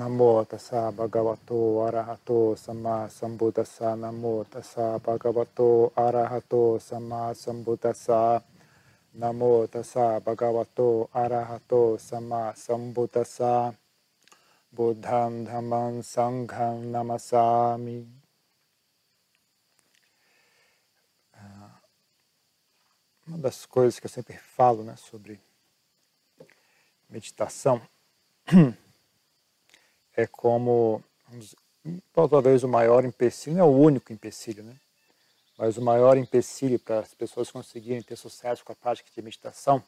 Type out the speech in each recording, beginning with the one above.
Namo tassa bhagavato arahato sama sambuddhassa. Namo tassa bhagavato arahato sama sambuddhassa. Namo tassa bhagavato arahato sama sambuddhassa. Buddham dhammam sangham namasami. Ah, Uma das coisas que eu sempre falo né, sobre meditação é como, talvez o maior empecilho, não é o único empecilho, né? mas o maior empecilho para as pessoas conseguirem ter sucesso com a prática de meditação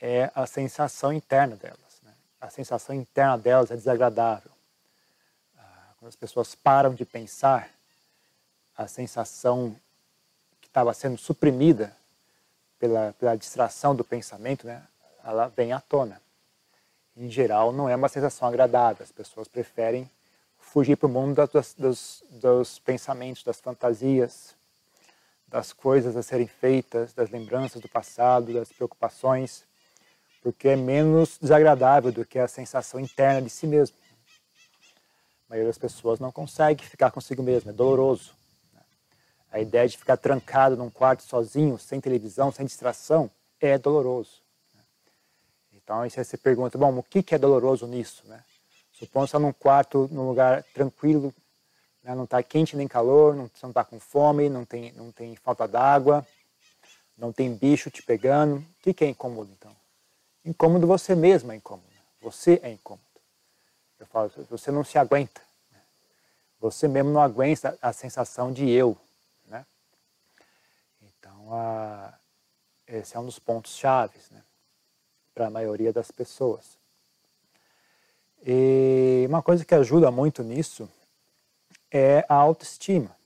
é a sensação interna delas. Né? A sensação interna delas é desagradável. Ah, quando as pessoas param de pensar, a sensação que estava sendo suprimida pela, pela distração do pensamento, né? ela vem à tona em geral, não é uma sensação agradável. As pessoas preferem fugir para o mundo das, dos, pensamentos, das fantasias, das coisas a serem feitas, das lembranças do passado, das preocupações, porque é menos desagradável do que a sensação interna de si mesmo. A maioria das pessoas não consegue ficar consigo mesmo, é doloroso. A ideia de ficar trancado num quarto sozinho, sem televisão, sem distração, é doloroso. Então aí você pergunta, bom, o que, que é doloroso nisso? Né? Supondo você está num quarto, num lugar tranquilo, né? não está quente nem calor, não, você não está com fome, não tem, não tem falta d'água, não tem bicho te pegando. O que, que é incômodo então? Incômodo você mesmo é incômodo. Você é incômodo. Eu falo, você não se aguenta. Né? Você mesmo não aguenta a sensação de eu. Né? Então, a, esse é um dos pontos chaves. Né? Para a maioria das pessoas. E uma coisa que ajuda muito nisso é a autoestima.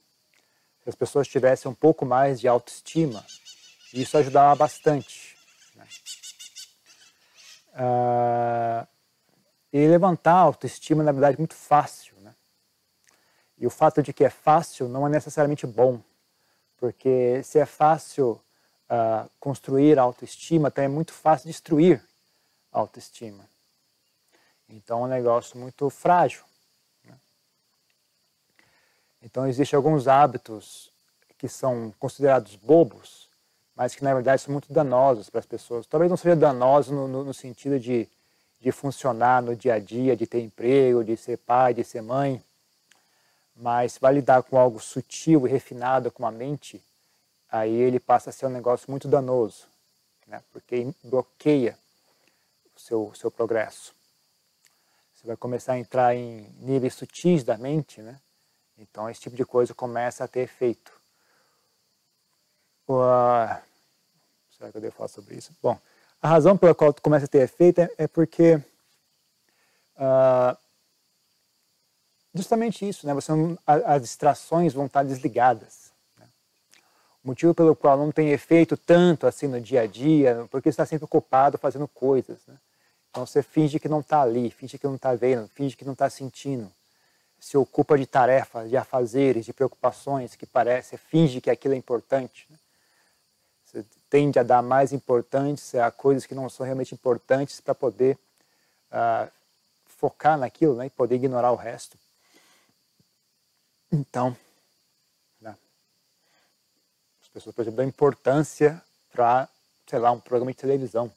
Se as pessoas tivessem um pouco mais de autoestima, isso ajudava bastante. Né? Ah, e levantar a autoestima, na verdade, é muito fácil. Né? E o fato de que é fácil não é necessariamente bom, porque se é fácil uh, construir autoestima, então é muito fácil destruir autoestima. Então é um negócio muito frágil. Né? Então existem alguns hábitos que são considerados bobos, mas que na verdade são muito danosos para as pessoas. Talvez não seja danoso no, no, no sentido de, de funcionar no dia a dia, de ter emprego, de ser pai, de ser mãe, mas vai lidar com algo sutil e refinado com a mente, aí ele passa a ser um negócio muito danoso, né? porque bloqueia o seu, seu progresso. Você vai começar a entrar em níveis sutis da mente, né? Então esse tipo de coisa começa a ter efeito. Uh, será que eu devo falar sobre isso? Bom, a razão pela qual começa a ter efeito é, é porque uh, justamente isso, né? Você as distrações vão estar desligadas motivo pelo qual não tem efeito tanto assim no dia a dia, porque está sempre ocupado fazendo coisas. Né? Então você finge que não está ali, finge que não está vendo, finge que não está sentindo. Se ocupa de tarefas, de afazeres, de preocupações que parece, finge que aquilo é importante. Né? Você tende a dar mais importância a coisas que não são realmente importantes para poder uh, focar naquilo né? e poder ignorar o resto. Então, as pessoas, por exemplo, dão importância para, sei lá, um programa de televisão.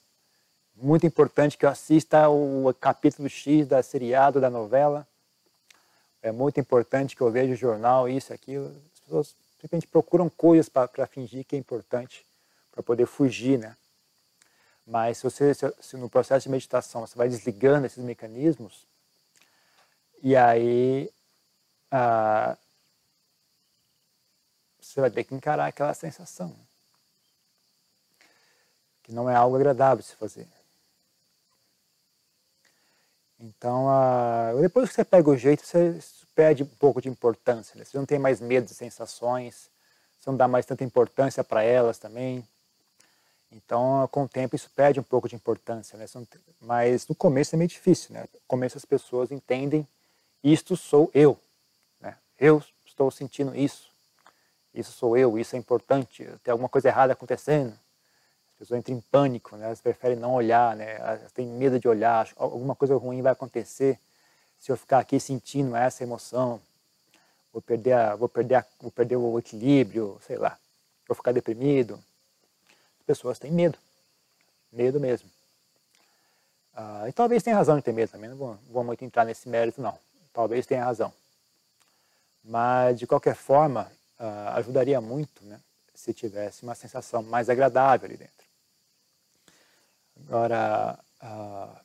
Muito importante que eu assista o capítulo X da seriado, da novela. É muito importante que eu veja o jornal, isso, aquilo. As pessoas simplesmente procuram coisas para fingir que é importante, para poder fugir, né? Mas se você, se no processo de meditação, você vai desligando esses mecanismos, e aí ah, você vai ter que encarar aquela sensação. Que não é algo agradável de se fazer. Então, depois que você pega o jeito, você perde um pouco de importância. Né? Você não tem mais medo de sensações, você não dá mais tanta importância para elas também. Então, com o tempo, isso perde um pouco de importância. Né? Mas no começo é meio difícil. Né? No começo as pessoas entendem, isto sou eu. Né? Eu estou sentindo isso isso sou eu, isso é importante, tem alguma coisa errada acontecendo. As pessoas entram em pânico, né? elas preferem não olhar, né? elas têm medo de olhar, alguma coisa ruim vai acontecer. se eu ficar aqui sentindo essa emoção, vou perder, a, vou perder, a, vou perder o equilíbrio, sei lá, vou ficar deprimido. As pessoas têm medo, medo mesmo. Ah, e talvez tenha razão de ter medo também, não vou, vou muito entrar nesse mérito não, talvez tenha razão. Mas, de qualquer forma, ah, ajudaria muito né, se tivesse uma sensação mais agradável ali dentro. Agora, ah,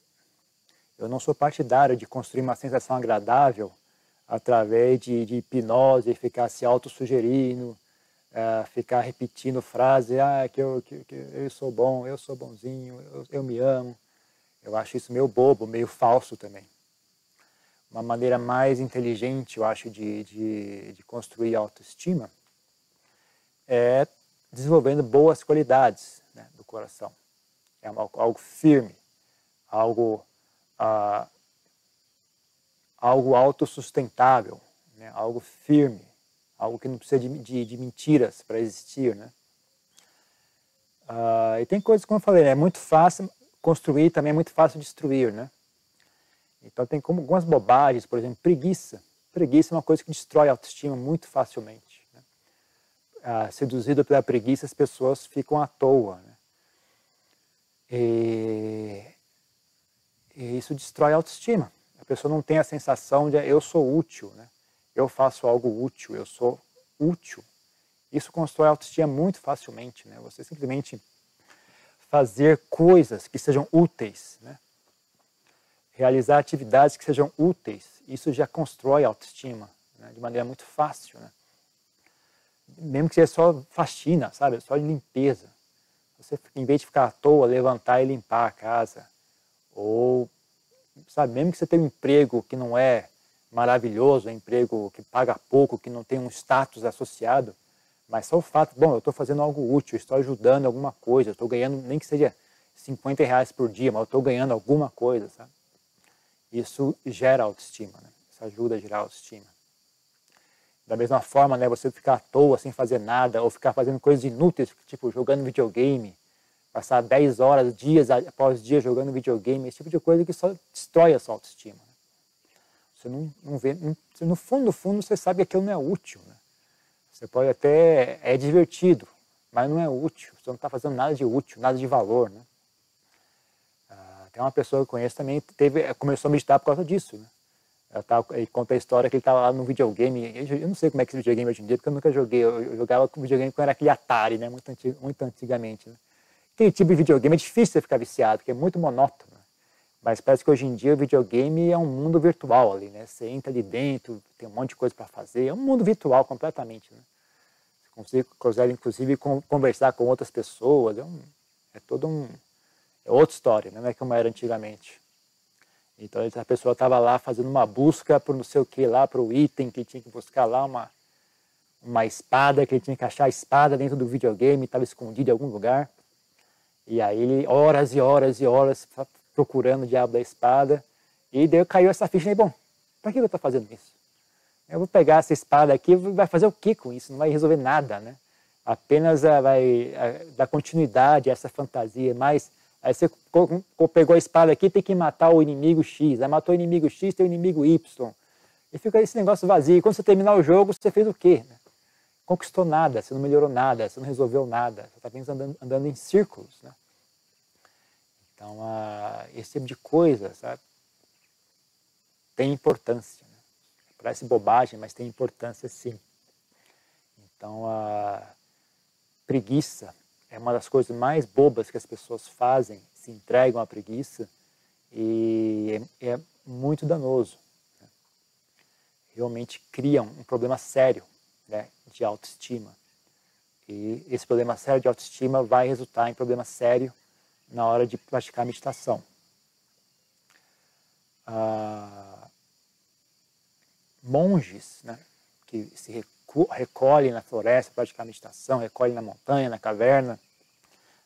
eu não sou partidário de construir uma sensação agradável através de, de hipnose, ficar se autossugerindo, é, ficar repetindo frases, ah, que eu, que, que eu sou bom, eu sou bonzinho, eu, eu me amo. Eu acho isso meio bobo, meio falso também. Uma maneira mais inteligente, eu acho, de, de, de construir autoestima é desenvolvendo boas qualidades né, do coração. É algo firme, algo ah, algo autossustentável, né? algo firme, algo que não precisa de, de, de mentiras para existir. Né? Ah, e tem coisas, como eu falei, né? é muito fácil construir, também é muito fácil destruir. Né? Então tem como algumas bobagens, por exemplo, preguiça. Preguiça é uma coisa que destrói a autoestima muito facilmente. Né? Ah, seduzido pela preguiça, as pessoas ficam à toa. Né? E, e isso destrói a autoestima pessoa não tem a sensação de eu sou útil, né? eu faço algo útil, eu sou útil. Isso constrói autoestima muito facilmente. Né? Você simplesmente fazer coisas que sejam úteis, né? Realizar atividades que sejam úteis, isso já constrói autoestima né? de maneira muito fácil. Né? Mesmo que seja só faxina, sabe? Só limpeza. Você, em vez de ficar à toa, levantar e limpar a casa. Ou sabe, mesmo que você tenha um emprego que não é maravilhoso, um emprego que paga pouco, que não tem um status associado, mas só o fato, bom, eu estou fazendo algo útil, estou ajudando alguma coisa, estou ganhando, nem que seja 50 reais por dia, mas eu estou ganhando alguma coisa, sabe? Isso gera autoestima, né? Isso ajuda a gerar autoestima. Da mesma forma, né, você ficar à toa sem fazer nada, ou ficar fazendo coisas inúteis, tipo jogando videogame, passar 10 horas, dias após dias jogando videogame, esse tipo de coisa que só destrói a sua autoestima. Né? Você não, não vê, não, no fundo, no fundo, você sabe que aquilo não é útil. Né? Você pode até, é divertido, mas não é útil. Você não está fazendo nada de útil, nada de valor. Né? Tem uma pessoa que eu conheço também, teve, começou a meditar por causa disso. Né? Tava, ele conta a história que ele estava lá no videogame. Eu não sei como é que é esse videogame hoje em dia, porque eu nunca joguei. Eu jogava com videogame quando era aquele Atari, né? muito, antigo, muito antigamente. Né? Aquele tipo de videogame é difícil você ficar viciado, porque é muito monótono. Mas parece que hoje em dia o videogame é um mundo virtual ali, né? Você entra ali dentro, tem um monte de coisa para fazer. É um mundo virtual completamente, né? Você consegue, inclusive, conversar com outras pessoas. É, um, é todo um... É outra história, né? não é como era antigamente. Então a pessoa estava lá fazendo uma busca por não sei o que lá, para o item que tinha que buscar lá, uma, uma espada, que ele tinha que achar a espada dentro do videogame, estava escondido em algum lugar. E aí ele, horas e horas e horas procurando o diabo da espada. E daí caiu essa ficha e bom, para que eu estou fazendo isso? Eu vou pegar essa espada aqui, vai fazer o que com isso? Não vai resolver nada, né? Apenas uh, vai uh, dar continuidade a essa fantasia, mas aí você pegou a espada aqui, tem que matar o inimigo X, aí matou o inimigo X, tem o inimigo Y. E fica esse negócio vazio. E quando você terminar o jogo, você fez o quê? conquistou nada, você não melhorou nada, você não resolveu nada, você está apenas andando, andando, em círculos. Né? Então, uh, esse tipo de coisa, sabe, tem importância. Né? Parece bobagem, mas tem importância sim. Então, a preguiça é uma das coisas mais bobas que as pessoas fazem, se entregam à preguiça e é, é muito danoso. Né? Realmente criam um problema sério né, de autoestima. E esse problema sério de autoestima vai resultar em problema sério na hora de praticar meditação. Ah, monges né, que se recolhem na floresta para praticar meditação, recolhem na montanha, na caverna,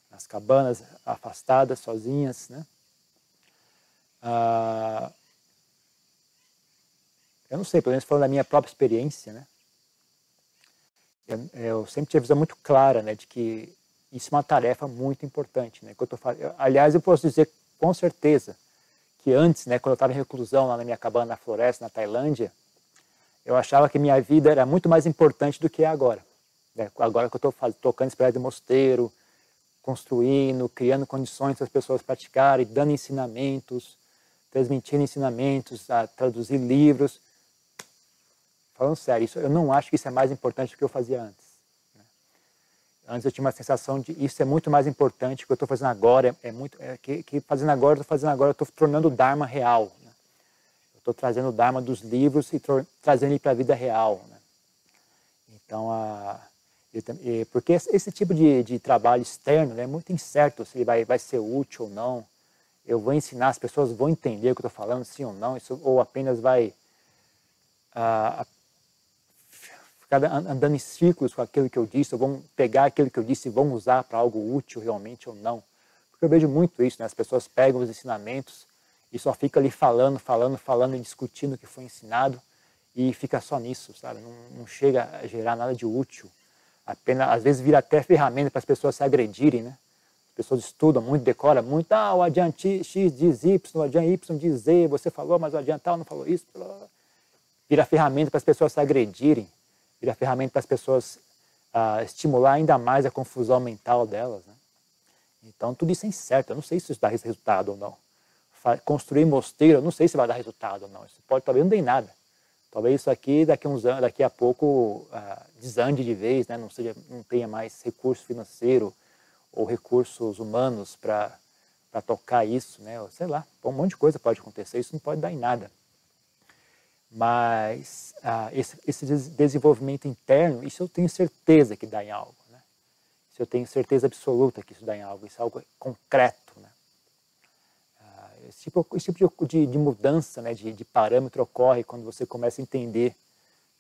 nas cabanas afastadas, sozinhas. Né? Ah, eu não sei, pelo menos falando da minha própria experiência, né? eu, eu sempre tive a visão muito clara né, de que isso é uma tarefa muito importante. Né, que eu tô, aliás, eu posso dizer com certeza que antes, né, quando eu estava em reclusão lá na minha cabana na floresta, na Tailândia, eu achava que minha vida era muito mais importante do que é agora. Né? Agora que eu estou tocando esse de mosteiro, construindo, criando condições para as pessoas praticarem, dando ensinamentos, transmitindo ensinamentos, a traduzir livros. Falando sério, isso, eu não acho que isso é mais importante do que eu fazia antes. Né? Antes eu tinha uma sensação de isso é muito mais importante, que eu estou fazendo agora é, é muito, é, que, que, fazendo agora, estou fazendo agora, estou tornando o Dharma real. Estou trazendo o Dharma dos livros e trazendo ele para a vida real. Né? Então, a, porque esse tipo de, de trabalho externo né, é muito incerto se ele vai, vai ser útil ou não. Eu vou ensinar, as pessoas vão entender o que eu estou falando, sim ou não, isso, ou apenas vai ah, ficar andando em círculos com aquilo que eu disse, ou vão pegar aquilo que eu disse e vão usar para algo útil realmente ou não. Porque eu vejo muito isso, né? as pessoas pegam os ensinamentos e só fica ali falando, falando, falando e discutindo o que foi ensinado e fica só nisso, sabe? Não, não chega a gerar nada de útil apenas, às vezes vira até ferramenta para as pessoas se agredirem, né? As pessoas estudam muito, decoram muito, ah, o adiante X diz Y, o adiante Y diz Z, você falou, mas o adiantal não falou isso. Vira ferramenta para as pessoas se agredirem, vira ferramenta para as pessoas ah, estimular ainda mais a confusão mental delas, né? Então, tudo isso é incerto, eu não sei se isso dá resultado ou não. Construir mosteiro, não sei se vai dar resultado ou não. Isso pode, talvez não dê nada. Talvez isso aqui daqui a uns anos, daqui a pouco ah, desande de vez, né? não seja, não tenha mais recurso financeiro ou recursos humanos para para tocar isso, né? Sei lá, um monte de coisa pode acontecer. Isso não pode dar em nada. Mas ah, esse, esse, desenvolvimento interno, isso eu tenho certeza que dá em algo, né? Isso eu tenho certeza absoluta que isso dá em algo. Isso é algo concreto? Esse tipo, esse tipo de, de mudança né, de, de, parâmetro ocorre quando você começa a entender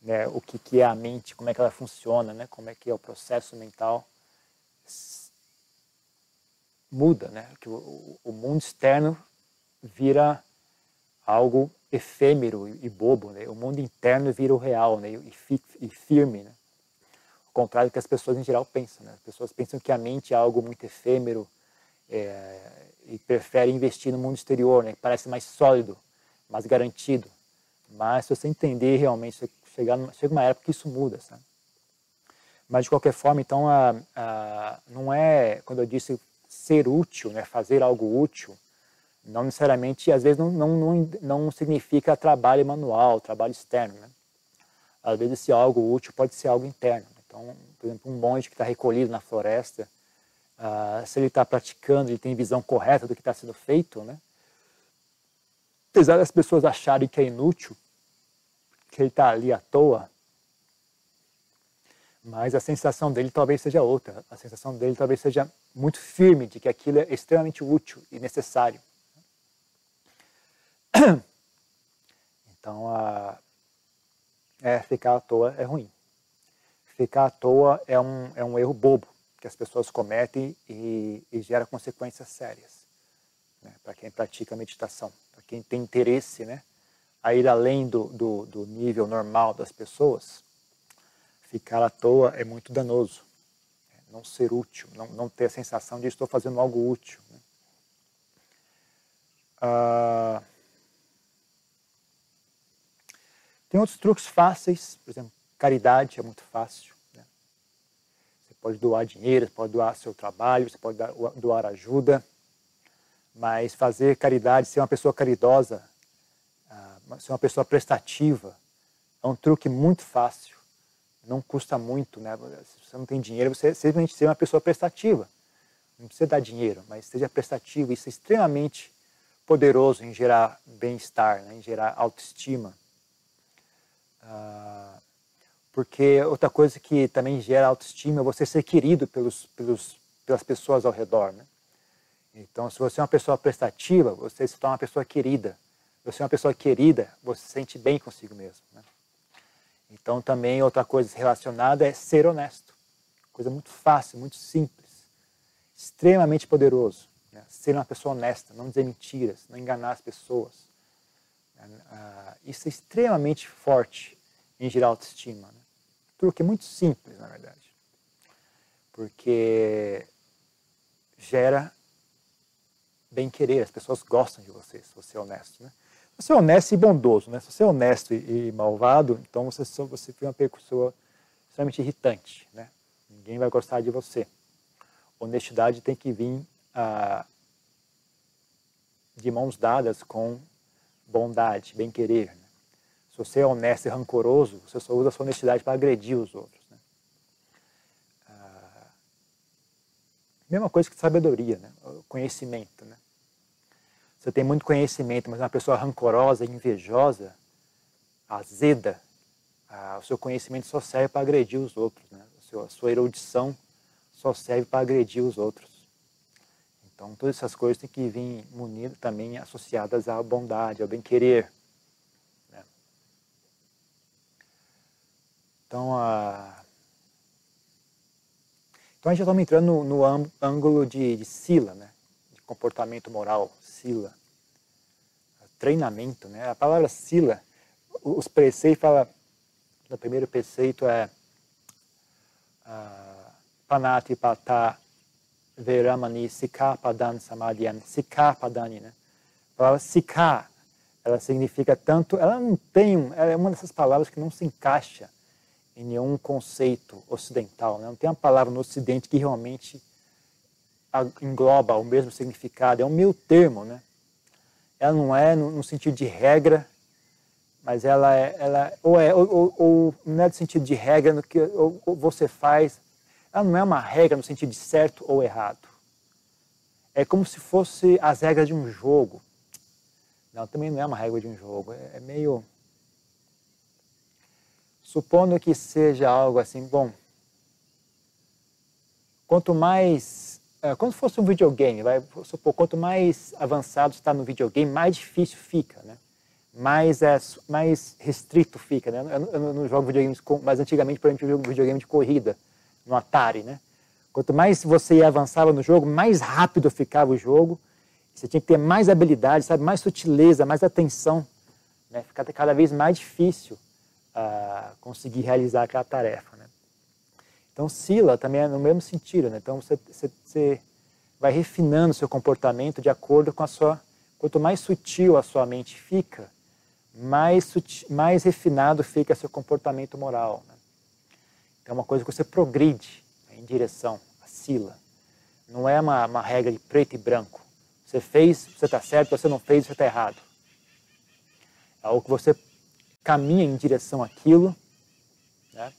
né, o que, que é a mente, como é que ela funciona, né, como é que é o processo mental. Muda, né? Que o, o mundo externo vira algo efêmero e bobo, né? O mundo interno vira o real, né? E, e firme, né? Ao contrário do que as pessoas em geral pensam, né? As pessoas pensam que a mente é algo muito efêmero, é, e prefere investir no mundo exterior, né, que parece mais sólido, mais garantido. Mas se você entender realmente, chegar numa, chega uma época que isso muda, sabe? Mas de qualquer forma, então, a, a, não é, quando eu disse ser útil, né, fazer algo útil, não necessariamente, às vezes não, não, não, não significa trabalho manual, trabalho externo. Né? Às vezes esse algo útil pode ser algo interno. Então, por exemplo, um monge que está recolhido na floresta, ah, se ele está praticando, ele tem visão correta do que está sendo feito, né? Apesar das pessoas acharem que é inútil, que ele está ali à toa, mas a sensação dele talvez seja outra. A sensação dele talvez seja muito firme de que aquilo é extremamente útil e necessário. Então, a, é, ficar à toa é ruim. Ficar à toa é um, é um erro bobo que as pessoas cometem e, e gera consequências sérias né, para quem pratica meditação, para quem tem interesse né, a ir além do, do, do, nível normal das pessoas, ficar à toa é muito danoso, né, não ser útil, não, não ter a sensação de estou fazendo algo útil. Né. Ah, tem outros truques fáceis, por exemplo, caridade é muito fácil pode doar dinheiro, você pode doar seu trabalho, você pode doar ajuda, mas fazer caridade, ser uma pessoa caridosa, ah, ser uma pessoa prestativa, é um truque muito fácil, não custa muito, né? Se você não tem dinheiro, você simplesmente ser uma pessoa prestativa. Não precisa dar dinheiro, mas seja prestativo. Isso é extremamente poderoso em gerar bem-estar, né? em gerar autoestima. Uh, porque outra coisa que também gera autoestima é você ser querido pelos, pelos, pelas pessoas ao redor. Né? Então, se você é uma pessoa prestativa, você se torna uma pessoa querida. Se você é uma pessoa querida, você se sente bem consigo mesmo. Né? Então, também outra coisa relacionada é ser honesto. Coisa muito fácil, muito simples, extremamente poderoso. Né? Ser uma pessoa honesta, não dizer mentiras, não enganar as pessoas. Ah, isso é extremamente forte em gerar autoestima. Né? Truque muito simples, na verdade. Porque gera bem-querer, as pessoas gostam de você, se você é honesto. Né? Se você é honesto e bondoso, né? se você é honesto e, malvado, então você, você fica uma pessoa extremamente irritante. Né? Ninguém vai gostar de você. Honestidade tem que vir ah, de mãos dadas com bondade, bem-querer. Você é honesto e rancoroso, você só usa a sua honestidade para agredir os outros. Né? Ah, mesma coisa que sabedoria, né? conhecimento. Né? Você tem muito conhecimento, mas é uma pessoa rancorosa, invejosa, azeda, ah, o seu conhecimento só serve para agredir os outros. Né? A sua erudição só serve para agredir os outros. Então, todas essas coisas têm que vir munidas também associadas à bondade, ao bem-querer. Então, a... então, a gente já está entrando no, no ângulo de, de Sila, né? de comportamento moral, Sila. Treinamento, né? A palavra Sila, os preceitos fala, no primeiro preceito é uh, Panati Pata Veramani Sikapadan Samadhyam. Sikapadani, né? A palavra Sika, ela significa tanto, ela não tem, ela é uma dessas palavras que não se encaixa em nenhum conceito ocidental, né? Não tem uma palavra no ocidente que realmente engloba o mesmo significado, é um meio termo, né? Ela não é no, no sentido de regra, mas ela é, ela, ou, é, ou, ou, ou não é no sentido de regra no que ou, ou você faz, ela não é uma regra no sentido de certo ou errado. É como se fosse as regras de um jogo. Não, também não é uma regra de um jogo. É, é meio. Supondo que seja algo assim, bom. Quanto mais. É, quando fosse um videogame, vai supor, quanto mais avançado está no videogame, mais difícil fica, né? Mais, é, mais restrito fica, né? Eu, eu não jogo videogames, mas antigamente, por exemplo, eu jogo videogame de corrida no Atari, né? Quanto mais você avançava no jogo, mais rápido ficava o jogo. Você tinha que ter mais habilidade, sabe, mais sutileza, mais atenção, né? Ficava cada vez mais difícil uh, conseguir realizar aquela tarefa, né? Então, Sila também é no mesmo sentido, né? Então, você, você, você vai refinando seu comportamento de acordo com a sua... Quanto mais sutil a sua mente fica, mais, sutil, mais refinado fica seu comportamento moral. Né? É uma coisa que você progride em direção a Sila. Não é uma, uma regra de preto e branco. Você fez, você está certo, você não fez, você está errado. É algo que você caminha em direção àquilo, né?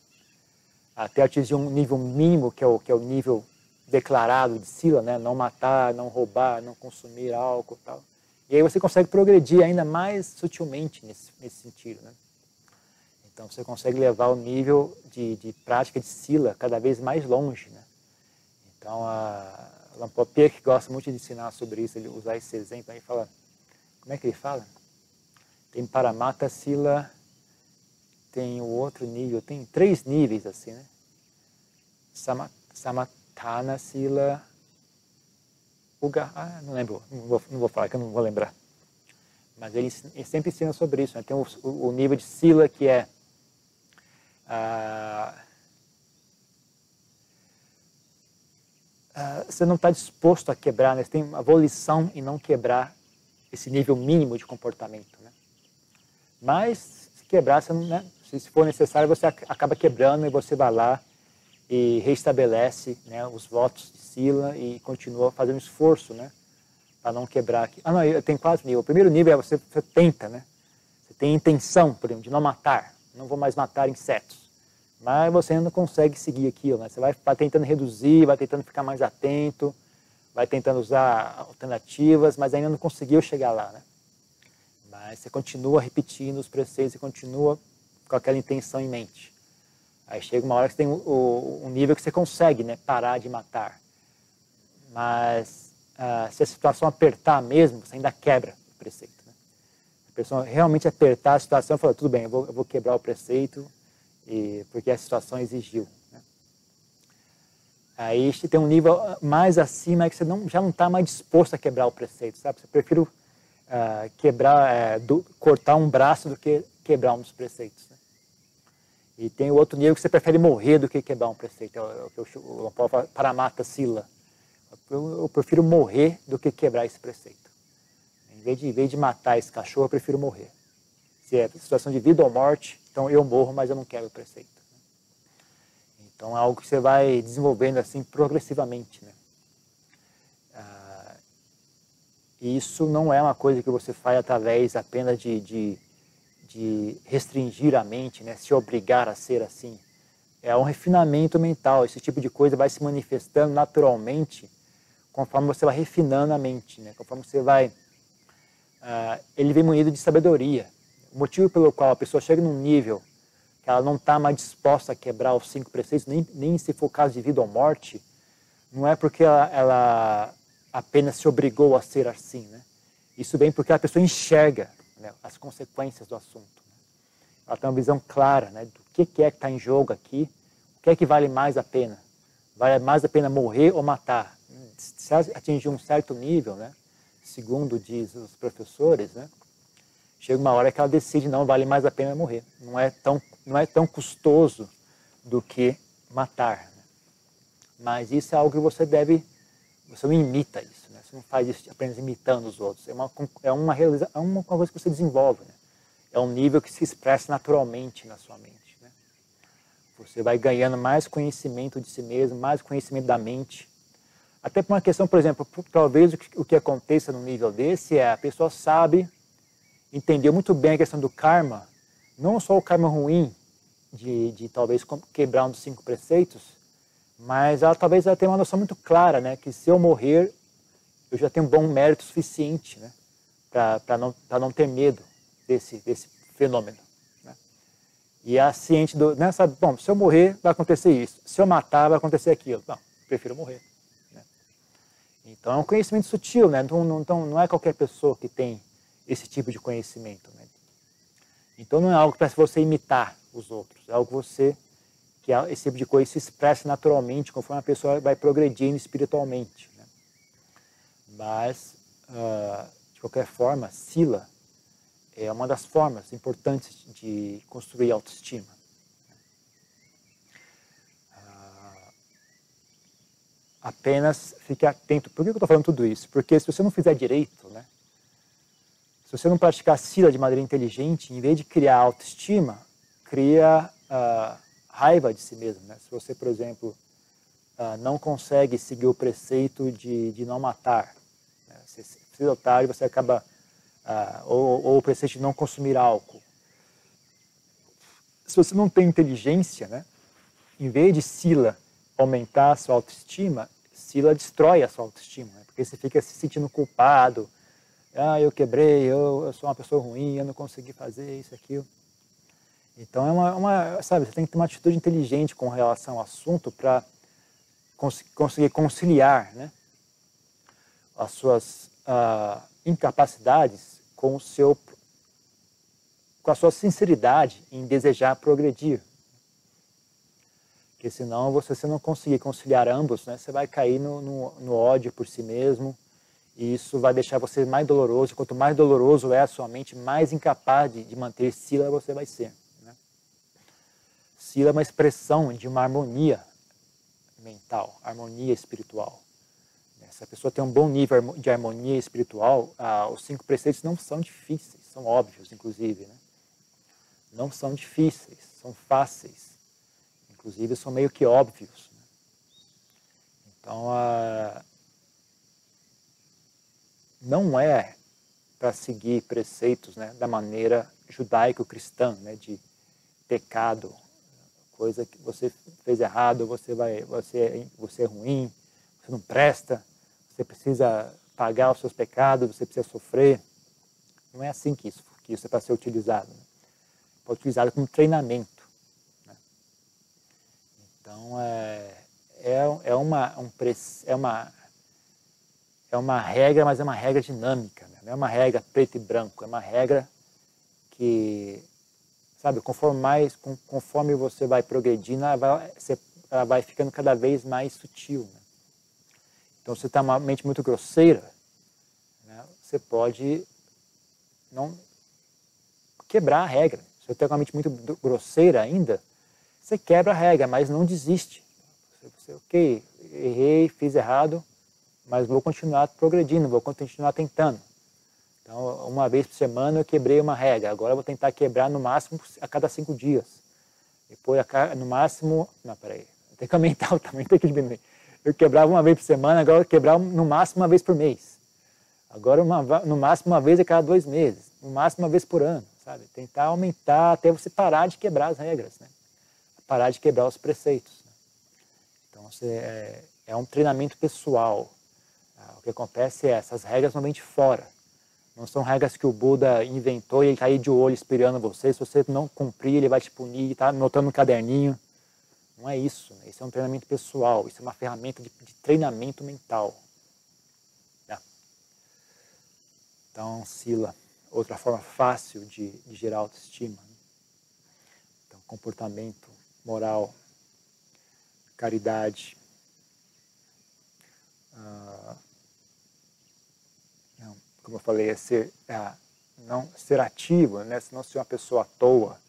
até atingir um nível mínimo, que é o, que é o nível declarado de Sila, né? não matar, não roubar, não consumir álcool tal. E aí você consegue progredir ainda mais sutilmente nesse, nesse sentido. Né? Então você consegue levar o nível de, de prática de sila cada vez mais longe. Né? Então a Lampopier, que gosta muito de ensinar sobre isso, ele usar esse exemplo, aí fala, como é que ele fala? Tem Paramata Sila, tem o outro nível, tem três níveis assim, né? Samatana Sila, Uga, ah, não lembro, não vou, não vou falar que eu não vou lembrar. Mas ele, ele sempre ensina sobre isso. Né? Tem o, o, nível de Sila que é ah, ah, você não está disposto a quebrar, né? você tem uma volição em não quebrar esse nível mínimo de comportamento. Né? Mas, se quebrar, não, né? se for necessário, você acaba quebrando e você vai lá e reestabelece né, os votos de Sila e continua fazendo esforço né, para não quebrar. Aqui. Ah, não, tem quatro níveis. O primeiro nível é você, você tenta, né? Você tem intenção, por exemplo, de não matar não vou mais matar insetos. Mas você ainda consegue seguir aquilo, né? Você vai, vai tentando reduzir, vai tentando ficar mais atento, vai tentando usar alternativas, mas ainda não conseguiu chegar lá, né? Mas você continua repetindo os preceitos e continua com aquela intenção em mente. Aí chega uma hora que você tem um, nível que você consegue, né? Parar de matar. Mas uh, se a situação apertar mesmo, você ainda quebra o preceito. A pessoa realmente apertar a situação e falar, tudo bem, eu vou, eu vou quebrar o preceito e, porque a situação exigiu. Né? Aí tem um nível mais acima que você não, já não está mais disposto a quebrar o preceito, sabe? Você prefere uh, quebrar, uh, do, cortar um braço do que quebrar um dos preceitos. Né? E tem o outro nível que você prefere morrer do que quebrar um preceito, é o que o, o, o Paramata Sila. eu, eu prefiro morrer do que quebrar esse preceito. Em vez, de, em vez de matar esse cachorro, eu prefiro morrer. Se é situação de vida ou morte, então eu morro, mas eu não quebro o preceito. Então é algo que você vai desenvolvendo assim progressivamente. Né? Ah, isso não é uma coisa que você faz através apenas de, de, de restringir a mente, né? se obrigar a ser assim é um refinamento mental. Esse tipo de coisa vai se manifestando naturalmente conforme você vai refinando a mente, né? conforme você vai. Uh, ele vem munido de sabedoria. O motivo pelo qual a pessoa chega num nível que ela não está mais disposta a quebrar os cinco preceitos, nem, nem se for caso de vida ou morte, não é porque ela, ela apenas se obrigou a ser assim. Né? Isso vem porque a pessoa enxerga né, as consequências do assunto. Né? Ela tem uma visão clara né, do que, que é que está em jogo aqui, o que é que vale mais a pena? Vale mais a pena morrer ou matar? Se atingir um certo nível, né, segundo diz os professores, né, chega uma hora que ela decide não vale mais a pena morrer. Não é tão, não é tão custoso do que matar. Né? Mas isso é algo que você deve, você não imita isso, né? Você não faz isso apenas imitando os outros. É uma, é uma, é uma coisa que você desenvolve, né? É um nível que se expressa naturalmente na sua mente. Você vai ganhando mais conhecimento de si mesmo, mais conhecimento da mente. Até por uma questão, por exemplo, talvez o que aconteça no nível desse é a pessoa sabe, entendeu muito bem a questão do karma, não só o karma ruim, de, de talvez quebrar um dos cinco preceitos, mas ela talvez ela tenha uma noção muito clara, né, que se eu morrer, eu já tenho um bom mérito suficiente, né, para não, não ter medo desse, desse fenômeno. E a ciente do, né, sabe, bom, se eu morrer vai acontecer isso, se eu matar vai acontecer aquilo. Não, prefiro morrer. Né? Então é um conhecimento sutil, né? Então, não, então, não é qualquer pessoa que tem esse tipo de conhecimento. Né? Então não é algo para você imitar os outros, é algo que você que esse tipo de coisa se expressa naturalmente conforme a pessoa vai progredindo espiritualmente. Né? Mas, uh, de qualquer forma, Sila é uma das formas importantes de construir autoestima. Ah, apenas fique atento. Por que eu estou falando tudo isso? Porque se você não fizer direito, né? se você não praticar sila de maneira inteligente, em vez de criar autoestima, cria uh, raiva de si mesmo. Né? Se você, por exemplo, uh, não consegue seguir o preceito de, de não matar, né? se, se otário, você acaba ah, ou, ou o preceito de não consumir álcool. Se você não tem inteligência, né, em vez de Sila aumentar a sua autoestima, Sila destrói a sua autoestima, né, porque você fica se sentindo culpado. Ah, eu quebrei, eu, eu sou uma pessoa ruim, eu não consegui fazer isso, aquilo. Então, é uma, uma, sabe, você tem que ter uma atitude inteligente com relação ao assunto para cons conseguir conciliar né, as suas uh, incapacidades com o seu com a sua sinceridade em desejar progredir. Porque senão você se não conseguir conciliar ambos, né, você vai cair no, no, no, ódio por si mesmo e isso vai deixar você mais doloroso. Quanto mais doloroso é a sua mente, mais incapaz de, de manter sila você vai ser. Sila é uma expressão de uma harmonia mental, harmonia espiritual. Se a pessoa tem um bom nível de harmonia espiritual, os cinco preceitos não são difíceis, são óbvios, inclusive. Né? Não são difíceis, são fáceis. Inclusive, são meio que óbvios. Né? Então, não é para seguir preceitos né, da maneira judaico-cristã, né, de pecado, coisa que você fez errado, você vai, você, você é ruim, você não presta você precisa pagar os seus pecados, você precisa sofrer. Não é assim que isso, que isso é para ser utilizado. Né? Utilizado como treinamento. Né? Então, é, é, é, uma, um, é, uma, é uma regra, mas é uma regra dinâmica. Né? Não é uma regra preto e branco, é uma regra que, sabe, conforme, mais, conforme você vai progredindo, ela vai, ela vai ficando cada vez mais sutil. Né? Então, se está uma mente muito grosseira, né, você pode não quebrar a regra. Se você tem uma mente muito grosseira ainda, você quebra a regra, mas não desiste. Você, você, ok, errei, fiz errado, mas vou continuar progredindo, vou continuar tentando. Então, uma vez por semana eu quebrei uma regra, agora eu vou tentar quebrar no máximo a cada cinco dias. Depois, no máximo. Não, peraí, tem que aumentar o tamanho, tem que diminuir. Eu quebrava uma vez por semana, agora eu quebrar no máximo uma vez por mês. Agora, uma, no máximo uma vez a cada dois meses, no máximo uma vez por ano, sabe? Tentar aumentar até você parar de quebrar as regras, né? Parar de quebrar os preceitos. Né? Então, você, é, é um treinamento pessoal. Ah, o que acontece é essas regras não vêm de fora. Não são regras que o Buda inventou e ele está aí de olho esperando você. Se você não cumprir, ele vai te punir, está anotando no caderninho. Não é isso. Né? Isso é um treinamento pessoal. Isso é uma ferramenta de, de treinamento mental. É. Então, Sila, outra forma fácil de, de gerar autoestima. Né? Então, comportamento, moral, caridade. Uh, como eu falei, é ser, é, não ser ativo, né? não ser uma pessoa à toa,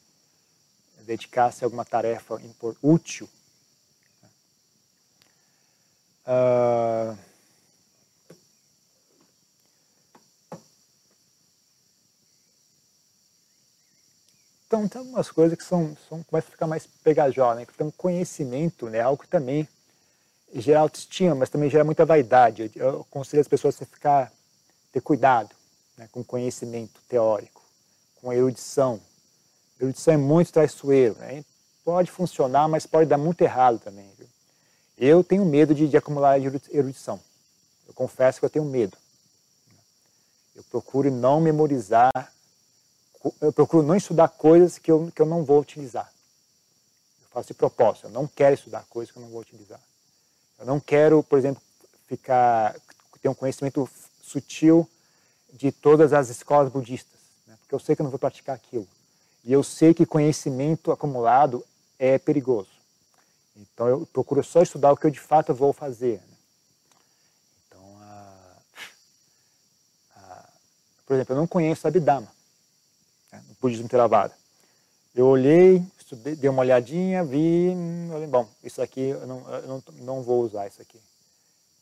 dedicar-se a alguma tarefa útil. Uh, então, tem algumas coisas que são, são começam a ficar mais pegajosas, né? Então, conhecimento né, é algo que também gera autoestima, mas também gera muita vaidade. Eu aconselho as pessoas a ficar ter cuidado né, com conhecimento teórico, com erudição. Erudição é muito traiçoeiro. Né? Pode funcionar, mas pode dar muito errado também. Viu? Eu tenho medo de, de acumular erudição. Eu confesso que eu tenho medo. Eu procuro não memorizar, eu procuro não estudar coisas que eu, que eu não vou utilizar. Eu faço de propósito, eu não quero estudar coisas que eu não vou utilizar. Eu não quero, por exemplo, ficar ter um conhecimento sutil de todas as escolas budistas, né? porque eu sei que eu não vou praticar aquilo. E eu sei que conhecimento acumulado é perigoso. Então eu procuro só estudar o que eu de fato vou fazer. Né? Então, por exemplo, eu não conheço Abhidhamma, né? no budismo Theravada. Eu olhei, estudei, dei uma olhadinha, vi, falei, bom, isso aqui eu não, eu não, não vou usar isso aqui.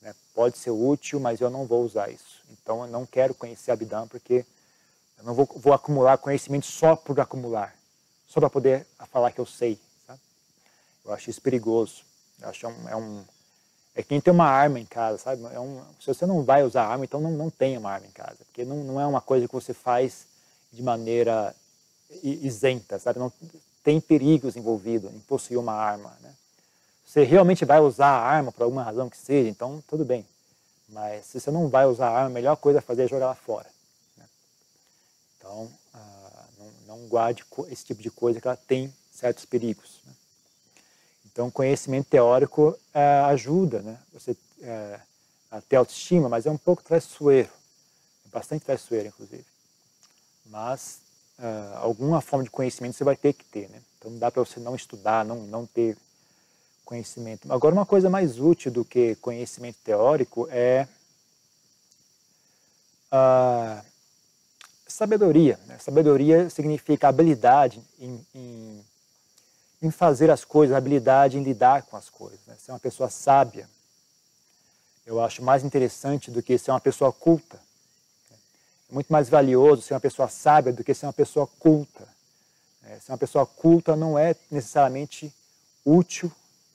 Né? Pode ser útil, mas eu não vou usar isso. Então eu não quero conhecer Abhidhamma porque eu não vou, vou acumular conhecimento só por acumular, só para poder falar que eu sei. Sabe? Eu acho isso perigoso. Eu acho um, é um é quem tem uma arma em casa, sabe? É um, se você não vai usar arma, então não, não tenha uma arma em casa, porque não, não é uma coisa que você faz de maneira isenta, sabe? Não tem perigos envolvidos em possuir uma arma, né? Você realmente vai usar a arma por alguma razão que seja, então tudo bem. Mas se você não vai usar a arma, a melhor coisa a fazer é jogar ela fora. Né? Então, ah, não, não, guarde esse tipo de coisa que ela tem certos perigos. Né? Então, conhecimento teórico ah, ajuda né? você eh, a ter autoestima, mas é um pouco traiçoeiro. Bastante traiçoeiro, inclusive. Mas ah, alguma forma de conhecimento você vai ter que ter. Né? Então, não dá para você não estudar, não, não ter conhecimento. Agora, uma coisa mais útil do que conhecimento teórico é a sabedoria. Né? Sabedoria significa habilidade em, em, em, fazer as coisas, habilidade em lidar com as coisas. Né? Ser uma pessoa sábia, eu acho mais interessante do que ser uma pessoa culta. É muito mais valioso ser uma pessoa sábia do que ser uma pessoa culta. É, ser uma pessoa culta não é necessariamente útil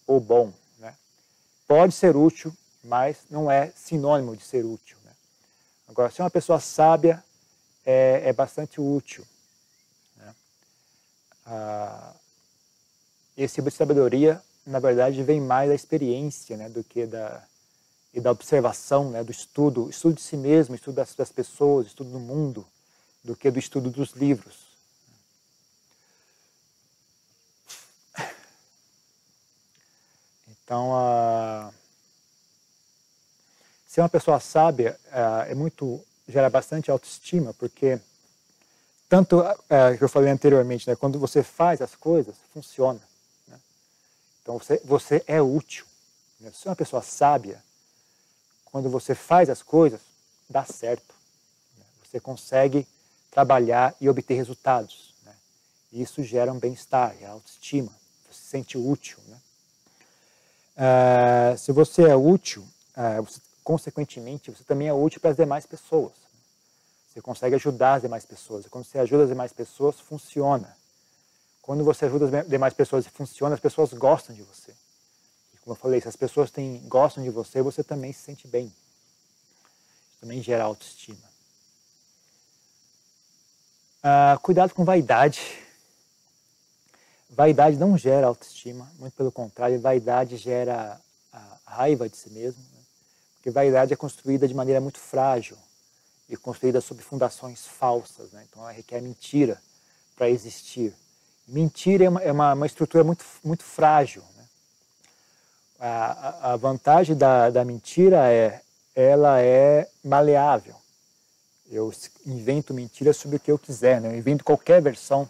ou bom. Né? Pode ser útil, mas não é sinônimo de ser útil. Né? Agora, se uma pessoa sábia, é, é bastante útil. Né? Ah, esse tipo de sabedoria, na verdade, vem mais da experiência né, do que da, e da observação, né, do estudo, estudo de si mesmo, estudo das, das pessoas, estudo do mundo, do que do estudo dos livros. Então, a... ser uma pessoa sábia é muito gera bastante autoestima, porque tanto é, que eu falei anteriormente, né, quando você faz as coisas, funciona. Né? Então você, você é útil. Né? Se é uma pessoa sábia, quando você faz as coisas, dá certo. Né? Você consegue trabalhar e obter resultados. Né? E isso gera um bem-estar, autoestima. Você se sente útil. Né? Uh, se você é útil, uh, você consequentemente, você também é útil para as demais pessoas. Você consegue ajudar as demais pessoas. Quando você ajuda as demais pessoas, funciona. Quando você ajuda as demais pessoas e funciona, as pessoas gostam de você. E como eu falei, se as pessoas têm, gostam de você, você também se sente bem. Isso também gera autoestima. Ah, cuidado com vaidade. Vaidade não gera autoestima, muito pelo contrário, vaidade gera a raiva de si mesmo, né? porque vaidade é construída de maneira muito frágil e construída sob fundações falsas, né? então ela requer mentira para existir. Mentira é uma, é uma, uma, estrutura muito, muito frágil. Né? A, a, vantagem da, da mentira é ela é maleável. Eu invento mentiras sobre o que eu quiser, né? eu invento qualquer versão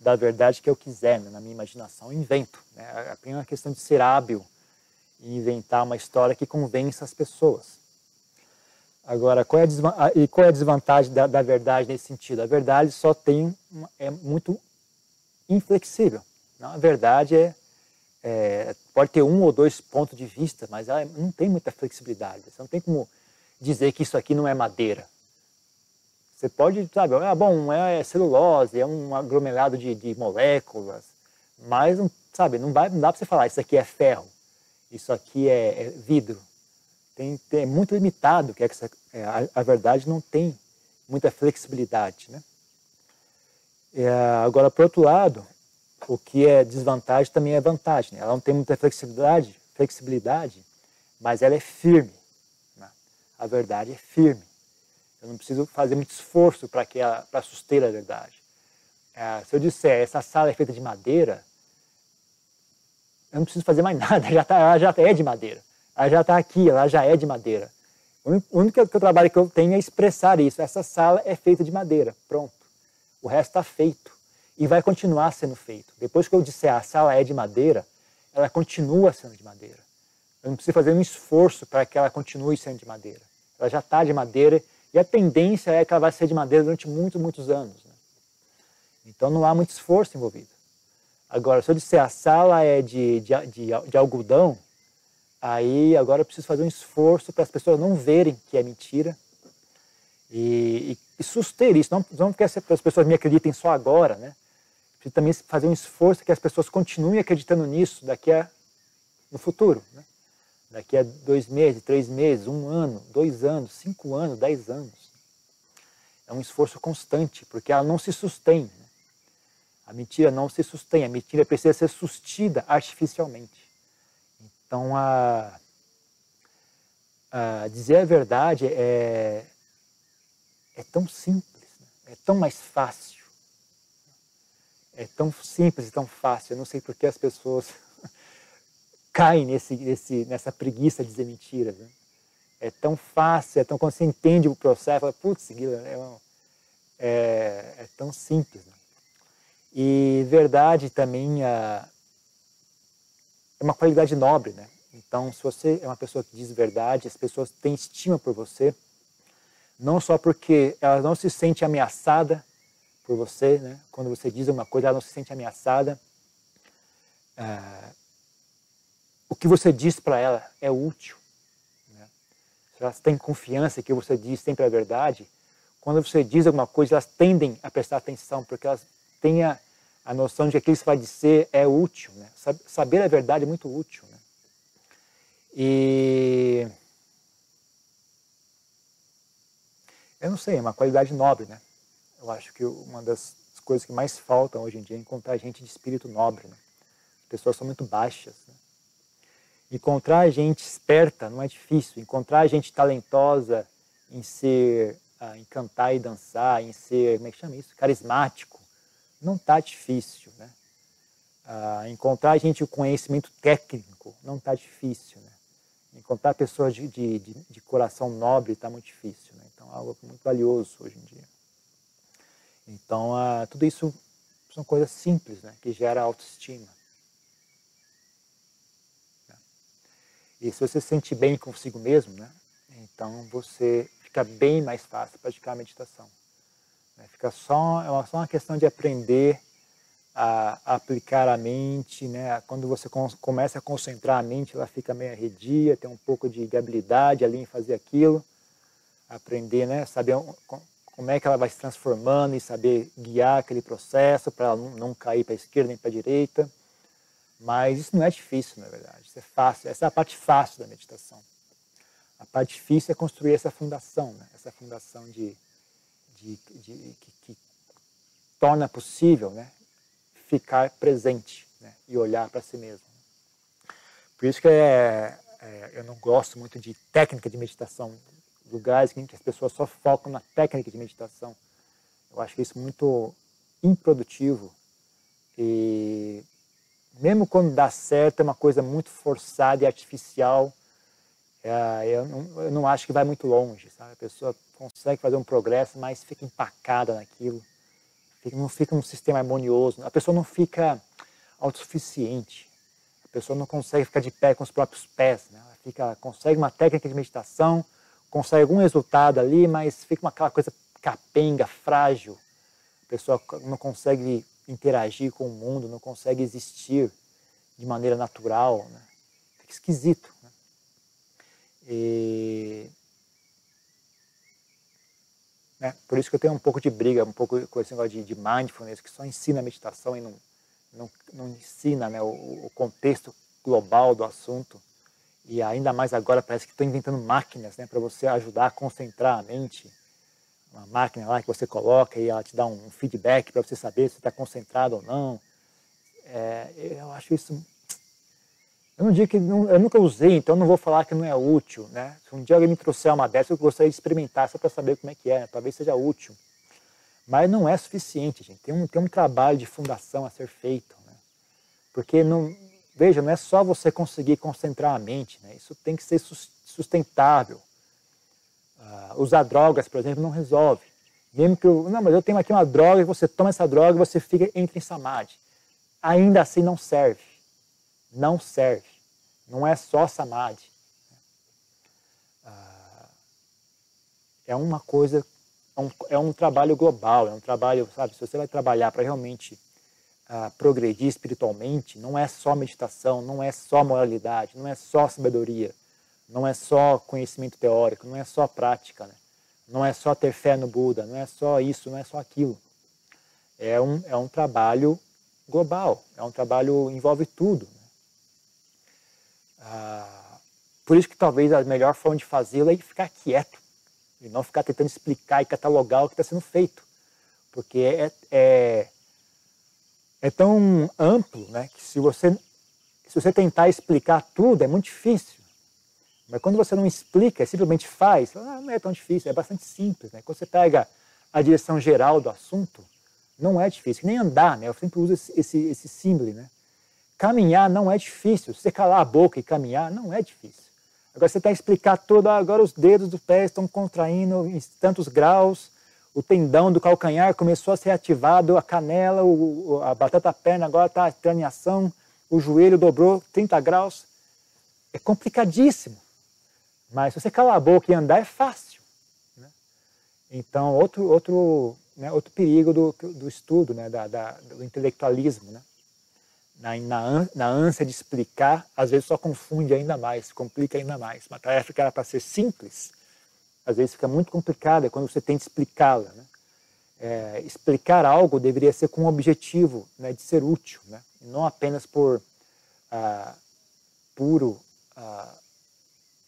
da verdade que eu quiser, né? na minha imaginação, eu invento. Né? É apenas uma questão de ser hábil e inventar uma história que convença as pessoas. Agora, qual é a, e qual é a desvantagem da, da, verdade nesse sentido? A verdade só tem é muito inflexível. Não? A verdade é, é, pode ter um ou dois pontos de vista, mas ela não tem muita flexibilidade. Você não tem como dizer que isso aqui não é madeira. Você pode, sabe, ah, bom, é celulose, é um aglomerado de, de moléculas, mas, sabe, não, vai, não dá para você falar isso aqui é ferro, isso aqui é, é vidro. Tem, tem, é muito limitado, que é, a, a verdade não tem muita flexibilidade, né? É, agora, por outro lado, o que é desvantagem também é vantagem. Né? Ela não tem muita flexibilidade, flexibilidade mas ela é firme. Né? A verdade é firme. Eu não preciso fazer muito esforço para que para suster a verdade. É, se eu disser essa sala é feita de madeira, eu não preciso fazer mais nada. Já tá, ela já é de madeira. Ela já está aqui, ela já é de madeira. O único trabalho que eu tenho é expressar isso. Essa sala é feita de madeira. Pronto. O resto está feito e vai continuar sendo feito. Depois que eu disser a sala é de madeira, ela continua sendo de madeira. Eu não preciso fazer um esforço para que ela continue sendo de madeira. Ela já está de madeira e a tendência é que ela vai ser de madeira durante muitos, muitos anos. Né? Então não há muito esforço envolvido. Agora, se eu disser a sala é de, de, de, de algodão, aí agora eu preciso fazer um esforço para as pessoas não verem que é mentira e, e e suster isso. Não, não que as pessoas me acreditem só agora, né? Preciso também fazer um esforço que as pessoas continuem acreditando nisso daqui a no futuro, né? Daqui a dois meses, três meses, um ano, dois anos, cinco anos, dez anos. É um esforço constante, porque ela não se sustém. Né? A mentira não se sustém, a mentira precisa ser sustida artificialmente. Então, a, a dizer a verdade é, é tão simples, né? é tão mais fácil. É tão simples e tão fácil. Eu não sei por que as pessoas caem nesse, nesse, nessa preguiça de dizer mentiras. Né? É tão fácil, é tão quando você entende o processo, fala, putz, é, é, é, tão simples. Né? E verdade também é, é uma qualidade nobre, né? Então, se você é uma pessoa que diz verdade, as pessoas têm estima por você, não só porque ela não se sente ameaçada por você, né? quando você diz uma coisa, ela não se sente ameaçada. É, o que você diz para ela é útil. Né? Se elas têm confiança que você diz sempre a verdade, quando você diz alguma coisa, elas tendem a prestar atenção, porque elas têm a, a noção de que aquilo que você vai dizer é útil. Né? Saber a verdade é muito útil. Né? E Eu não sei, é uma qualidade nobre, né? Eu acho que uma das coisas que mais faltam hoje em dia é encontrar gente de espírito nobre, né? As pessoas são muito baixas, né? Encontrar gente esperta não é difícil. Encontrar gente talentosa em ser, ah, em cantar e dançar, em ser, como é que chama isso? Carismático, não está difícil, né? Ah, encontrar gente com conhecimento técnico não está difícil, né? Encontrar pessoas de, de, de, de coração nobre está muito difícil. Né? Então, é algo muito valioso hoje em dia. Então, uh, tudo isso são coisas simples né? que geram autoestima. E se você se sente bem consigo mesmo, né? então você fica bem mais fácil praticar a meditação. Né? Fica só, é só uma questão de aprender a, aplicar a mente, né? Quando você começa a concentrar a mente, ela fica meio arredia, tem um pouco de, de habilidade ali em fazer aquilo, aprender, né? Saber como é que ela vai se transformando e saber guiar aquele processo para não cair para a esquerda nem para a direita. Mas isso não é difícil, na verdade. Isso é fácil. Essa é a parte fácil da meditação. A parte difícil é construir essa fundação, né? essa fundação de, de, de que, que, torna possível né? ficar presente né? e olhar para si mesmo. Por isso que é, é, eu não gosto muito de técnica de meditação, lugares em que as pessoas só focam na técnica de meditação. Eu acho isso muito improdutivo e mesmo quando dá certo é uma coisa muito forçada e artificial. É, eu, não, eu, não, acho que vai muito longe, sabe? A pessoa consegue fazer um progresso, mas fica empacada naquilo. Fica, não fica um sistema harmonioso. A pessoa não fica autossuficiente. A pessoa não consegue ficar de pé com os próprios pés. Né? Ela fica, consegue uma técnica de meditação, consegue algum resultado ali, mas fica uma, aquela coisa capenga, frágil. A pessoa não consegue interagir com o mundo, não consegue existir de maneira natural. Né? Fica esquisito. Né? E... Né? Por isso que eu tenho um pouco de briga, um pouco com esse negócio de, de mindfulness, que só ensina meditação e não, não, não ensina né, o, o contexto global do assunto. E ainda mais agora parece que estão inventando máquinas né, para você ajudar a concentrar a mente uma máquina lá que você coloca e ela te dá um feedback para você saber se está concentrado ou não. É, eu acho isso. Eu não digo que não, eu nunca usei, então não vou falar que não é útil, né? Se um dia alguém me trouxer uma dessa, eu gostaria de experimentar só para saber como é que é, né? talvez seja útil. Mas não é suficiente, gente. Tem um, tem um trabalho de fundação a ser feito, né? Porque não, veja, não é só você conseguir concentrar a mente, né? Isso tem que ser sustentável uh, usar drogas, por exemplo, não resolve. Mesmo que eu, não, mas eu tenho aqui uma droga e você toma essa droga e você fica entra em samadhi. Ainda assim não serve. Não serve. Não é só samadhi. Uh, é uma coisa, é um, é um, trabalho global, é um trabalho, sabe, se você vai trabalhar para realmente uh, progredir espiritualmente, não é só meditação, não é só moralidade, não é só sabedoria não é só conhecimento teórico, não é só prática, né? não é só ter fé no Buda, não é só isso, não é só aquilo. É um, é um trabalho global, é um trabalho envolve tudo. Né? Ah, por isso que talvez a melhor forma de fazê-lo é ficar quieto e não ficar tentando explicar e catalogar o que está sendo feito, porque é, é, é tão amplo né, que se você, se você tentar explicar tudo é muito difícil. Mas quando você não explica, simplesmente faz, ah, não é tão difícil, é bastante simples. Né? Quando você pega a direção geral do assunto, não é difícil. Nem andar, né? eu sempre uso esse, esse, esse símbolo. Né? Caminhar não é difícil. Você calar a boca e caminhar, não é difícil. Agora você tem que explicar todo, agora os dedos do pé estão contraindo em tantos graus, o tendão do calcanhar começou a ser ativado, a canela, o, a batata perna agora está em ação, o joelho dobrou 30 graus. É complicadíssimo. Mas se você calar a boca e andar é fácil. Né? Então, outro, outro, né, outro perigo do, do estudo, né, da, da, do intelectualismo. Né? Na, na, na ânsia de explicar, às vezes só confunde ainda mais, complica ainda mais. Uma tarefa que era para ser simples, às vezes fica muito complicada quando você tenta explicá-la. Né? É, explicar algo deveria ser com o objetivo né, de ser útil, né? não apenas por ah, puro ah,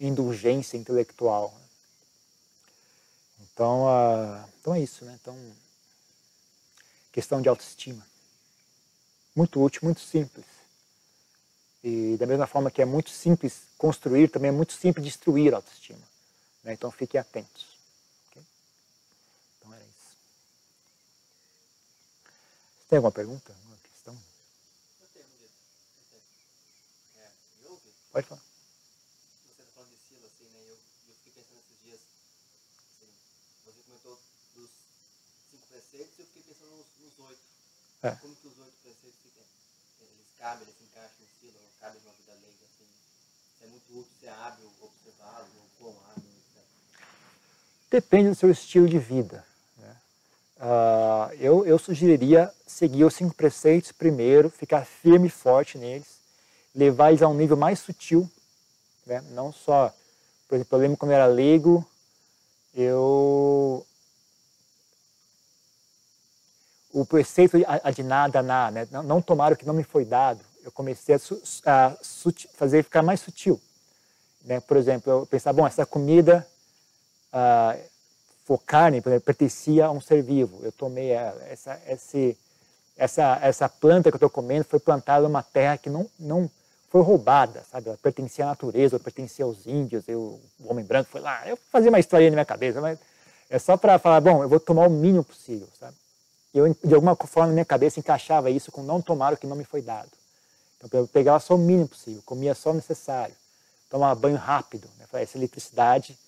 indulgência intelectual. Então, uh, então é isso, né? Então, questão de autoestima. Muito útil, muito simples. E da mesma forma que é muito simples construir, também é muito simples destruir a autoestima. Né? Então fiquem atentos. Okay? Então era isso. Tem alguma pergunta? Alguma questão? Pode falar. É. Como que os oito preceitos ficam? Eles cabem, eles se encaixam no estilo, não cabem numa vida leiga, assim. Se é muito útil, se é hábil observá-los, ou quão hábil, etc. Depende do seu estilo de vida. Né? Uh, eu, eu sugeriria seguir os cinco preceitos primeiro, ficar firme e forte neles, levar eles a um nível mais sutil, né? não só, por exemplo, eu lembro quando eu era leigo, eu o preceito de nada, né? não, não tomar o que não me foi dado, eu comecei a, a fazer ficar mais sutil. Né? Por exemplo, eu pensava, bom, essa comida ah, carne, por exemplo, pertencia a um ser vivo. Eu tomei ela. Essa, esse, essa, essa planta que eu estou comendo foi plantada numa terra que não, não foi roubada, sabe? Ela pertencia à natureza, pertencia aos índios. Eu, o homem branco foi lá. Eu fazia uma história na minha cabeça, mas é só para falar, bom, eu vou tomar o mínimo possível, sabe? E eu, de alguma forma, na minha cabeça, encaixava isso com não tomar o que não me foi dado. Então, eu pegava só o mínimo possível, comia só o necessário, tomava banho rápido. Né? Essa eletricidade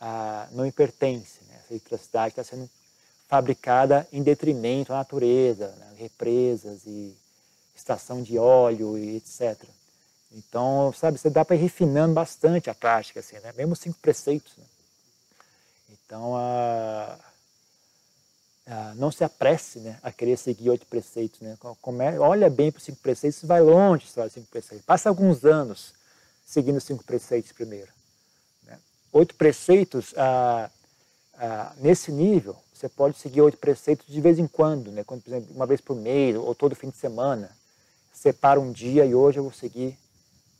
ah, não me pertence. Né? Essa eletricidade está sendo fabricada em detrimento da natureza, né? represas e estação de óleo e etc. Então, sabe, você dá para ir refinando bastante a prática, assim, né? mesmo cinco preceitos. Né? Então, a ah, não se apresse né, a querer seguir oito preceitos. Né? Come, olha bem para os cinco preceitos e vai longe para os cinco preceitos. Passa alguns anos seguindo os cinco preceitos primeiro. Né? Oito preceitos, ah, ah, nesse nível, você pode seguir oito preceitos de vez em quando, né? quando, por exemplo, uma vez por mês ou todo fim de semana. Separa um dia e hoje eu vou seguir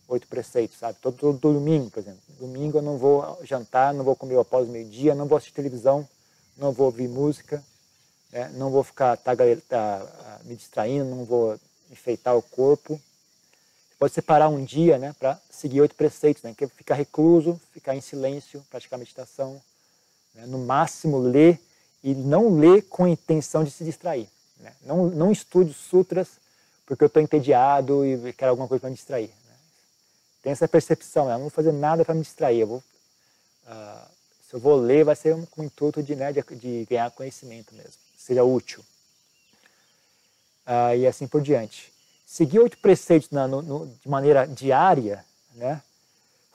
oito preceitos, sabe? Todo, todo, domingo, por exemplo. Domingo eu não vou jantar, não vou comer após meio-dia, não vou assistir televisão, não vou ouvir música, né? não vou ficar tá, tá, me distraindo, não vou enfeitar o corpo. Pode separar um dia né, para seguir oito preceitos, né, que é ficar recluso, ficar em silêncio, praticar meditação, né, no máximo ler e não ler com a intenção de se distrair. Né? Não, não estude sutras porque eu estou entediado e quero alguma coisa para me distrair. Né? Tem essa percepção, né? eu não vou fazer nada para me distrair, eu vou, uh, se eu vou ler vai ser com o intuito de, né, de, de ganhar conhecimento mesmo seja útil. Ah, e assim por diante. Seguir oito preceitos na, no, no, de maneira diária, né?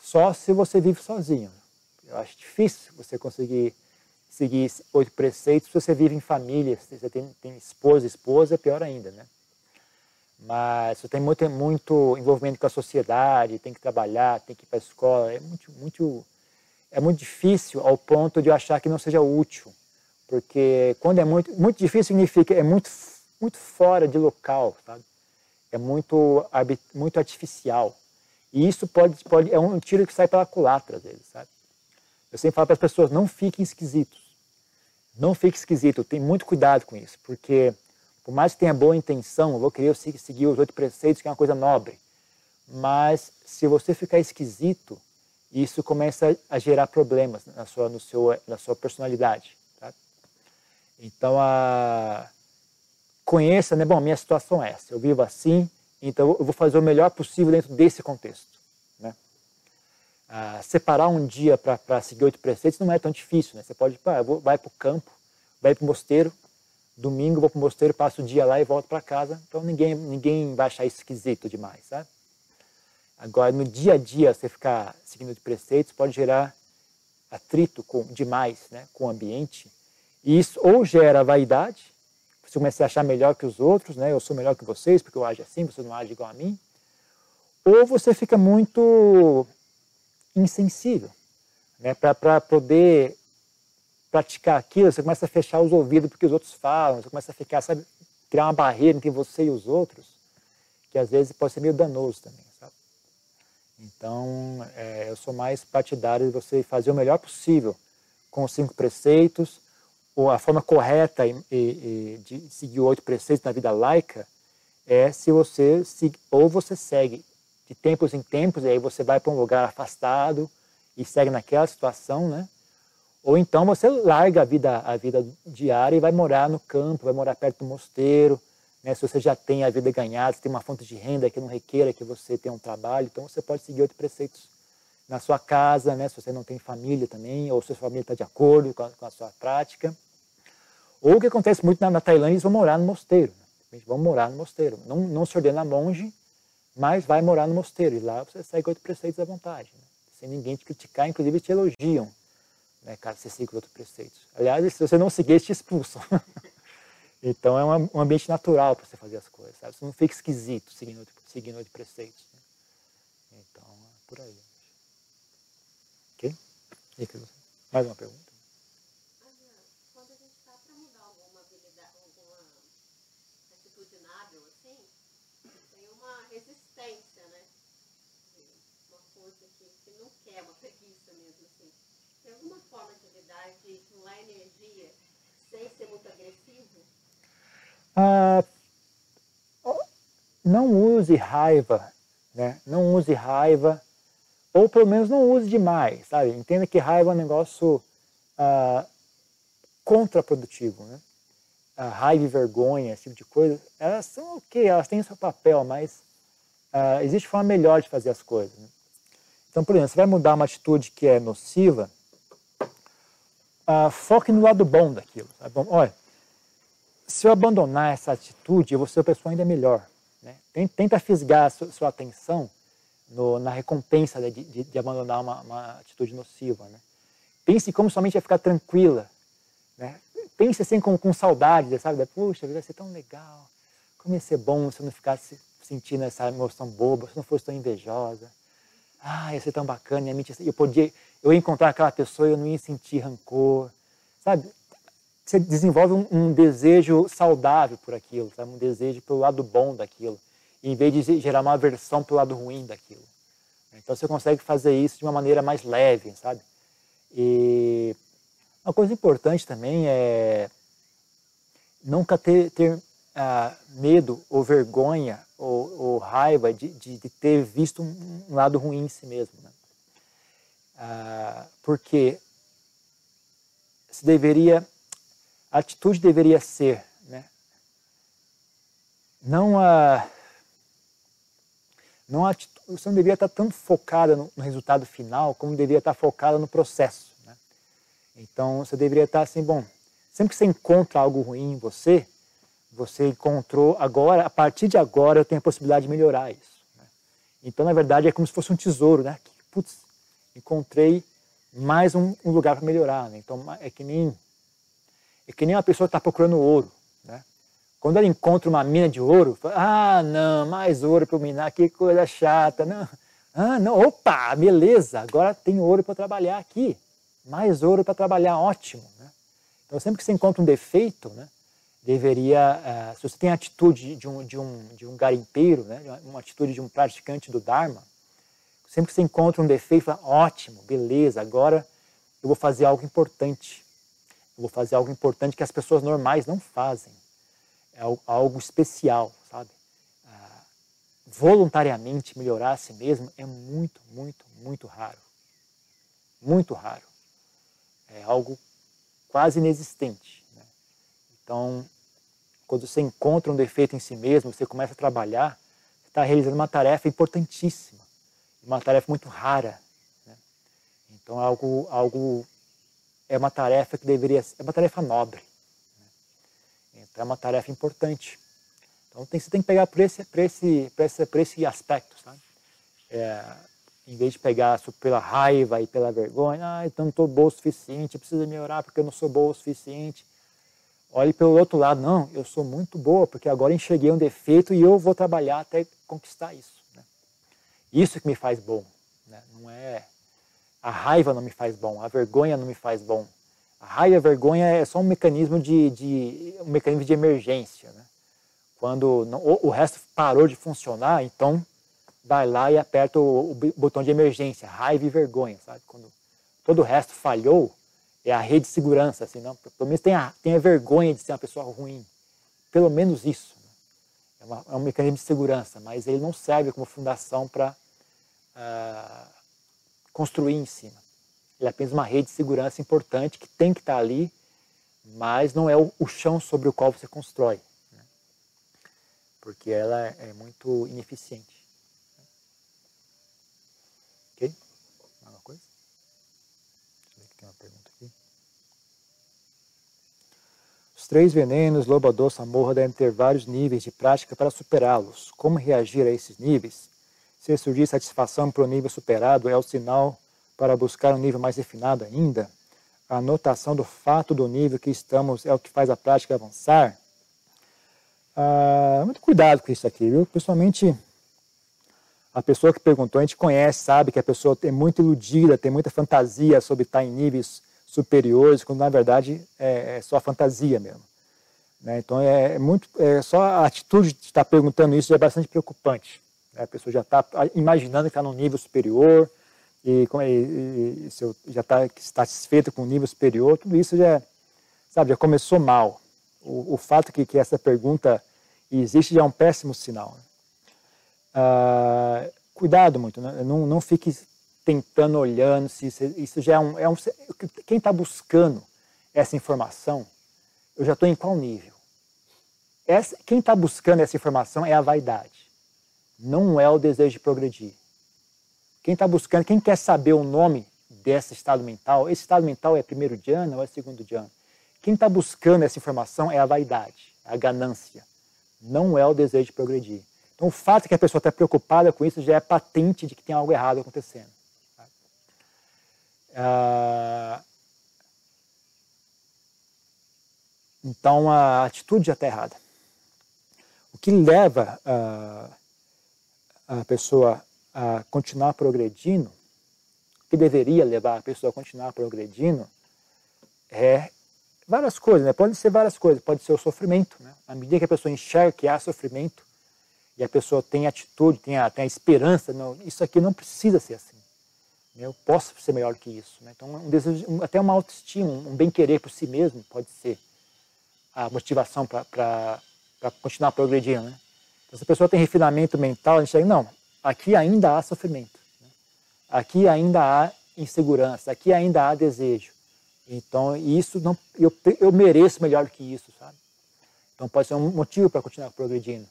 só se você vive sozinho. Eu acho difícil você conseguir seguir oito preceitos se você vive em família, se você tem, tem esposa, esposa, é pior ainda, né? Mas você tem muito, muito envolvimento com a sociedade, tem que trabalhar, tem que ir para a escola, é muito, muito, é muito difícil ao ponto de eu achar que não seja útil. Porque quando é muito, muito difícil significa é muito, muito fora de local, sabe? É muito, muito artificial. E isso pode, pode, é um tiro que sai pela culatra às vezes, sabe? Eu sempre falo para as pessoas, não fiquem esquisitos. Não fique esquisito, tenha muito cuidado com isso, porque por mais que tenha boa intenção, vou querer seguir os oito preceitos, que é uma coisa nobre. Mas se você ficar esquisito, isso começa a gerar problemas na sua, no seu, na sua personalidade. Então, a... conheça, né? Bom, minha situação é essa, eu vivo assim, então eu vou fazer o melhor possível dentro desse contexto. Né? Separar um dia para seguir oito preceitos não é tão difícil, né? Você pode, pá, vou, vai para o campo, vai para o mosteiro, domingo vou para o mosteiro, passo o dia lá e volto para casa, então ninguém, ninguém vai achar isso esquisito demais, sabe? Agora, no dia a dia, você ficar seguindo os preceitos pode gerar atrito com, demais né, com o ambiente e isso ou gera vaidade, você começa a achar melhor que os outros, né? Eu sou melhor que vocês porque eu ajo assim, você não age igual a mim. Ou você fica muito insensível, né? Para poder praticar aquilo, você começa a fechar os ouvidos porque os outros falam, você começa a ficar, sabe, criar uma barreira entre você e os outros, que às vezes pode ser meio danoso também, sabe? Então, é, eu sou mais partidário de você fazer o melhor possível com os cinco preceitos, ou a forma correta e, e, de seguir oito preceitos na vida laica é se você ou você segue de tempos em tempos e aí você vai para um lugar afastado e segue naquela situação, né? Ou então você larga a vida a vida diária e vai morar no campo, vai morar perto do mosteiro, né? Se você já tem a vida ganhada, se tem uma fonte de renda que não requeira que você tenha um trabalho, então você pode seguir oito preceitos na sua casa, né? Se você não tem família também, ou se sua família está de acordo com a, com a sua prática. Ou o que acontece muito na, na Tailândia, eles vão morar no mosteiro. Né? Vão morar no mosteiro. Não, não se ordena monge, mas vai morar no mosteiro. E lá você segue oito preceitos à vontade. Né? Sem ninguém te criticar, inclusive te elogiam, né, caso você siga outros preceitos. Aliás, se você não seguir, eles te expulsam. Então é um, um ambiente natural para você fazer as coisas, sabe? Você não fica esquisito seguindo, seguindo de preceitos. Né? Então, é por aí. Ok? Mais uma pergunta? Quando a gente está para mudar alguma habilidade, alguma atitude inábil, assim, tem uma resistência, né? Uma coisa que, que não quer, uma preguiça mesmo, assim. Tem alguma forma de lidar de estimular energia sem ser muito agressivo? Ah, não use raiva, né? Não use raiva, ou pelo menos não use demais, sabe? Entenda que raiva é um negócio ah, contraprodutivo, né? A raiva e vergonha, esse tipo de coisa, elas são ok, elas têm seu papel, mas ah, existe forma melhor de fazer as coisas. Né? Então, por exemplo, você vai mudar uma atitude que é nociva, ah, foque no lado bom daquilo. Sabe? Olha, se eu abandonar essa atitude, eu vou ser uma pessoa ainda melhor. Né? Tenta fisgar sua, sua atenção no, na recompensa de, de, de abandonar uma, uma, atitude nociva. Né? Pense como somente vai ficar tranquila. Né? Pense assim com, com saudade, sabe? Puxa, vai ser tão legal. Como ia ser bom se eu não ficasse sentindo essa emoção boba, se não fosse tão invejosa. Ah, ia ser tão bacana, eu podia, eu ia encontrar aquela pessoa e eu não ia sentir rancor, sabe? Você desenvolve um, um, desejo saudável por aquilo, sabe? um desejo pelo lado bom daquilo, em vez de gerar uma aversão pelo lado ruim daquilo. Então você consegue fazer isso de uma maneira mais leve, sabe? E uma coisa importante também é nunca ter, ter ah, medo ou vergonha ou, ou raiva de, de, de, ter visto um, lado ruim em si mesmo. Né? Ah, porque se deveria a atitude deveria ser, né? Não a não a você não deveria estar tão focada no, no resultado final como deveria estar focada no processo. Né? Então você deveria estar assim, bom, sempre que você encontra algo ruim em você, você encontrou agora, a partir de agora eu tenho a possibilidade de melhorar isso. Né? Então na verdade é como se fosse um tesouro, né? Putz, encontrei mais um, um lugar para melhorar. Né? Então é que nem é que nem uma pessoa está procurando ouro. Né? Quando ela encontra uma mina de ouro, fala, ah, não, mais ouro para minar, que coisa chata. Não. Ah, não, opa, beleza, agora tem ouro para trabalhar aqui. Mais ouro para trabalhar, ótimo. Né? Então, sempre que você encontra um defeito, né, deveria, uh, se você tem a atitude de um, de um, de um garimpeiro, né, uma atitude de um praticante do Dharma, sempre que você encontra um defeito, fala, ótimo, beleza, agora eu vou fazer algo importante. Eu vou fazer algo importante que as pessoas normais não fazem. É algo especial, sabe? Ah, voluntariamente melhorar a si mesmo é muito, muito, muito raro. Muito raro. É algo quase inexistente. Né? Então, quando você encontra um defeito em si mesmo, você começa a trabalhar, você está realizando uma tarefa importantíssima, uma tarefa muito rara. Né? Então, é algo, algo é uma tarefa que deveria é uma tarefa nobre. Né? Então é uma tarefa importante. Então tem, você tem que pegar por esse, por esse, por esse, por esse aspecto, sabe? É, em vez de pegar pela raiva e pela vergonha, ah, então não estou boa o suficiente, preciso melhorar porque eu não sou boa o suficiente. Olhe pelo outro lado, não, eu sou muito boa porque agora enxerguei um defeito e eu vou trabalhar até conquistar isso. Né? Isso que me faz bom, né? não é a raiva não me faz bom, a vergonha não me faz bom. A raiva e a vergonha é só um mecanismo de, de um mecanismo de emergência. Né? Quando não, o, o, resto parou de funcionar, então vai lá e aperta o, o, botão de emergência, raiva e vergonha. Sabe? Quando todo o resto falhou, é a rede de segurança. Assim, não? Pelo menos tem a, tem a vergonha de ser uma pessoa ruim. Pelo menos isso. Né? É, uma, é, um mecanismo de segurança, mas ele não serve como fundação para. Uh, ah, construir em cima. Ele é apenas uma rede de segurança importante que tem que estar ali, mas não é o, chão sobre o qual você constrói, né? porque ela é muito ineficiente. Ok? Alguma coisa? Deixa eu ver que tem uma pergunta aqui. Os três venenos, loba doce, amorra, devem ter vários níveis de prática para superá-los. Como reagir a esses níveis? Se surgir satisfação para o nível superado, é o sinal para buscar um nível mais refinado ainda. A anotação do fato do nível que estamos é o que faz a prática avançar. ah, muito cuidado com isso aqui, viu? Principalmente a pessoa que perguntou, a gente conhece, sabe que a pessoa é muito iludida, tem muita fantasia sobre estar em níveis superiores, quando na verdade é, é só fantasia mesmo. Né? Então é, é muito, é, só a atitude de estar perguntando isso é bastante preocupante. Né? A pessoa já está imaginando que está num nível superior e, e, e, e já está satisfeita com o nível superior, tudo isso já, sabe, já começou mal. O, o fato que, que essa pergunta existe já é um péssimo sinal. Né? Ah, cuidado muito, né? não, não fique tentando, olhando, se isso, isso já é um, é um quem está buscando essa informação, eu já estou em qual nível? Essa, quem está buscando essa informação é a vaidade, não é o desejo de progredir. Quem está buscando, quem quer saber o nome desse estado mental, esse estado mental é primeiro ano ou é segundo ano? Quem está buscando essa informação é a vaidade, a ganância, não é o desejo de progredir. Então, o fato de que a pessoa está preocupada com isso já é patente de que tem algo errado acontecendo. Ah, então, a atitude já está errada. O que leva a, a pessoa a continuar progredindo, o que deveria levar a pessoa a continuar progredindo, é várias coisas, né? Pode ser várias coisas, pode ser o sofrimento, né? À medida que a pessoa enxerga que há sofrimento e a pessoa tem atitude, tem a, tem a esperança, não, isso aqui não precisa ser assim. Né? Eu posso ser melhor que isso. Né? Então, um desejo, até uma autoestima, um bem-querer por si mesmo pode ser a motivação para continuar progredindo. Né? Então, se a pessoa tem refinamento mental, a gente diz, não, aqui ainda há sofrimento. Né? Aqui ainda há insegurança, aqui ainda há desejo. Então, isso não, eu, eu mereço melhor do que isso, sabe? Então, pode ser um motivo para continuar progredindo.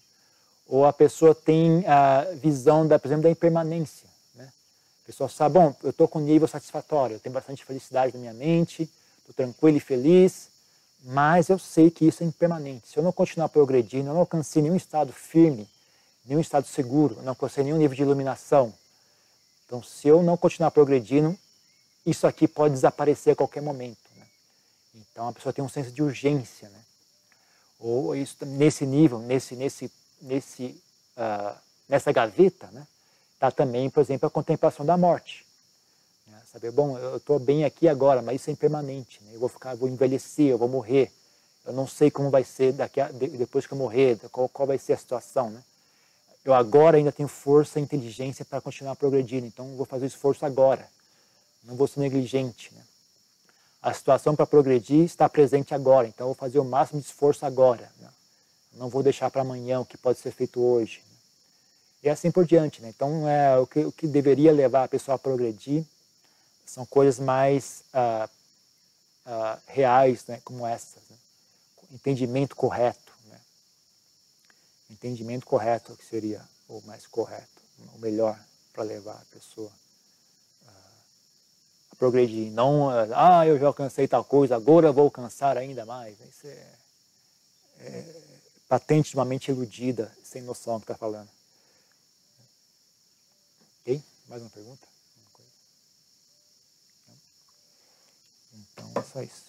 Ou a pessoa tem a visão, da, por exemplo, da impermanência. Né? A pessoa sabe, bom, eu estou com um nível satisfatório, eu tenho bastante felicidade na minha mente, estou tranquilo e feliz, mas eu sei que isso é impermanente. Se eu não continuar progredindo, eu não alcancei nenhum estado firme, nenhum estado seguro, não alcancei nenhum nível de iluminação. Então, se eu não continuar progredindo, isso aqui pode desaparecer a qualquer momento. Né? Então a pessoa tem um senso de urgência. Né? Ou isso, nesse nível, nesse, nesse, nesse, uh, nessa gaveta, né? está também, por exemplo, a contemplação da morte. Saber, bom, eu estou bem aqui agora, mas isso é impermanente. Né? Eu vou ficar, vou envelhecer, eu vou morrer. Eu não sei como vai ser daqui a, depois que eu morrer, qual, qual vai ser a situação. Né? Eu agora ainda tenho força e inteligência para continuar progredindo, então vou fazer o esforço agora não vou ser negligente. Né? A situação para progredir está presente agora, então vou fazer o máximo de esforço agora. Né? Não vou deixar para amanhã o que pode ser feito hoje. Né? E assim por diante. Né? Então, é, o, que, o que deveria levar a pessoa a progredir são coisas mais ah, ah, reais, né? como essas. Né? Entendimento correto. Né? Entendimento correto que seria o mais correto, o melhor para levar a pessoa progredir. Não, ah, eu já alcancei tal coisa, agora vou alcançar ainda mais. Isso é, é patente de uma mente iludida, sem noção do que está falando. Ok? Mais uma pergunta? Então é só isso.